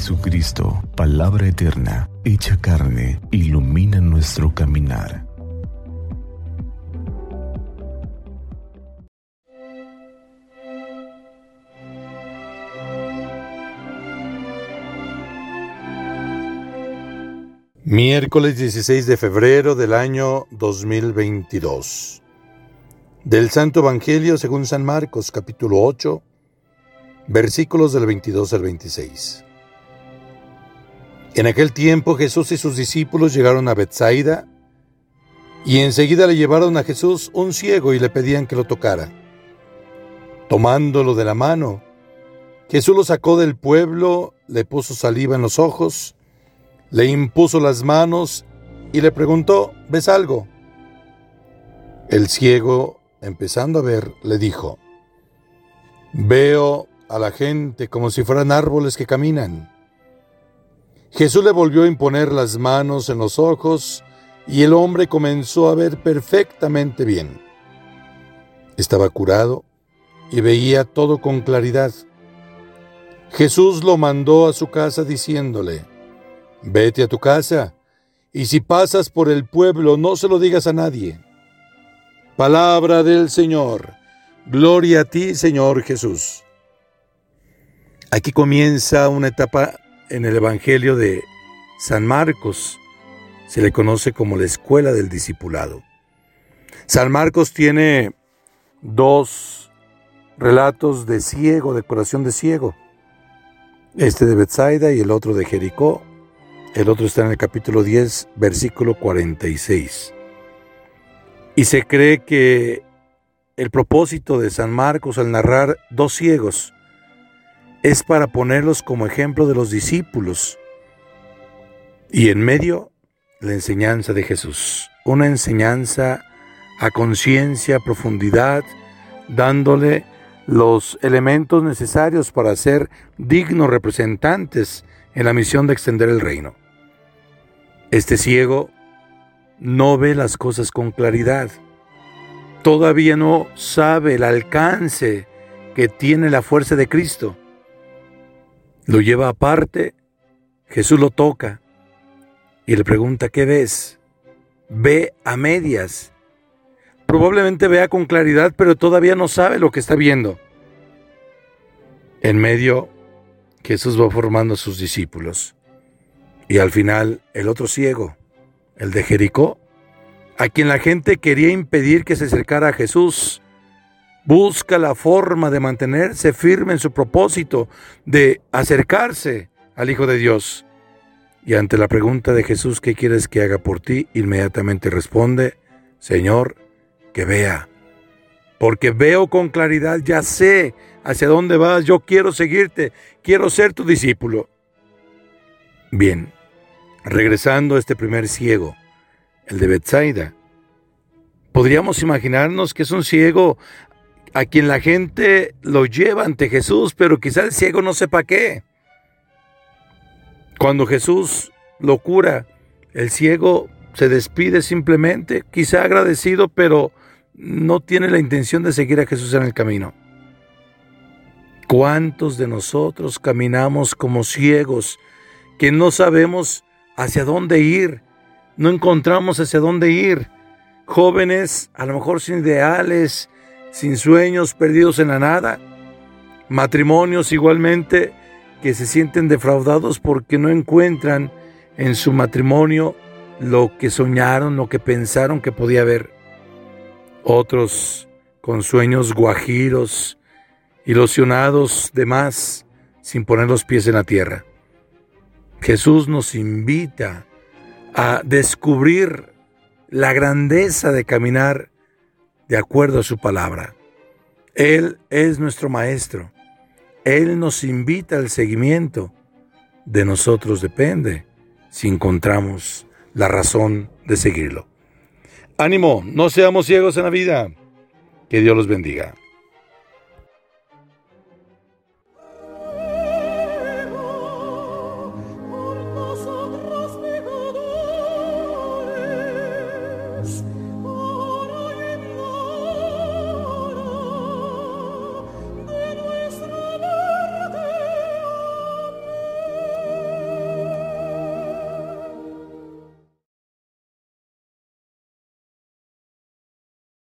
Jesucristo, palabra eterna, hecha carne, ilumina nuestro caminar. Miércoles 16 de febrero del año 2022. Del Santo Evangelio según San Marcos capítulo 8, versículos del 22 al 26. En aquel tiempo Jesús y sus discípulos llegaron a Bethsaida y enseguida le llevaron a Jesús un ciego y le pedían que lo tocara. Tomándolo de la mano, Jesús lo sacó del pueblo, le puso saliva en los ojos, le impuso las manos y le preguntó, ¿ves algo? El ciego, empezando a ver, le dijo, Veo a la gente como si fueran árboles que caminan. Jesús le volvió a imponer las manos en los ojos y el hombre comenzó a ver perfectamente bien. Estaba curado y veía todo con claridad. Jesús lo mandó a su casa diciéndole, Vete a tu casa, y si pasas por el pueblo no se lo digas a nadie. Palabra del Señor. Gloria a ti, Señor Jesús. Aquí comienza una etapa en el Evangelio de San Marcos. Se le conoce como la escuela del discipulado. San Marcos tiene dos relatos de ciego, de curación de ciego. Este de Bethsaida y el otro de Jericó, el otro está en el capítulo 10, versículo 46. Y se cree que el propósito de San Marcos al narrar dos ciegos es para ponerlos como ejemplo de los discípulos y en medio la enseñanza de Jesús, una enseñanza a conciencia, a profundidad, dándole los elementos necesarios para ser dignos representantes en la misión de extender el reino. Este ciego no ve las cosas con claridad. Todavía no sabe el alcance que tiene la fuerza de Cristo. Lo lleva aparte, Jesús lo toca y le pregunta, ¿qué ves? Ve a medias. Probablemente vea con claridad, pero todavía no sabe lo que está viendo. En medio, Jesús va formando a sus discípulos. Y al final, el otro ciego, el de Jericó, a quien la gente quería impedir que se acercara a Jesús, busca la forma de mantenerse firme en su propósito de acercarse al Hijo de Dios. Y ante la pregunta de Jesús, ¿qué quieres que haga por ti? Inmediatamente responde, Señor, que vea. Porque veo con claridad, ya sé hacia dónde vas, yo quiero seguirte, quiero ser tu discípulo. Bien, Regresando a este primer ciego, el de Bethsaida, podríamos imaginarnos que es un ciego a quien la gente lo lleva ante Jesús, pero quizá el ciego no sepa qué. Cuando Jesús lo cura, el ciego se despide simplemente, quizá agradecido, pero no tiene la intención de seguir a Jesús en el camino. ¿Cuántos de nosotros caminamos como ciegos que no sabemos hacia dónde ir, no encontramos hacia dónde ir. Jóvenes, a lo mejor sin ideales, sin sueños, perdidos en la nada. Matrimonios igualmente que se sienten defraudados porque no encuentran en su matrimonio lo que soñaron, lo que pensaron que podía haber. Otros con sueños guajiros, ilusionados de más, sin poner los pies en la tierra. Jesús nos invita a descubrir la grandeza de caminar de acuerdo a su palabra. Él es nuestro Maestro. Él nos invita al seguimiento. De nosotros depende si encontramos la razón de seguirlo. Ánimo, no seamos ciegos en la vida. Que Dios los bendiga.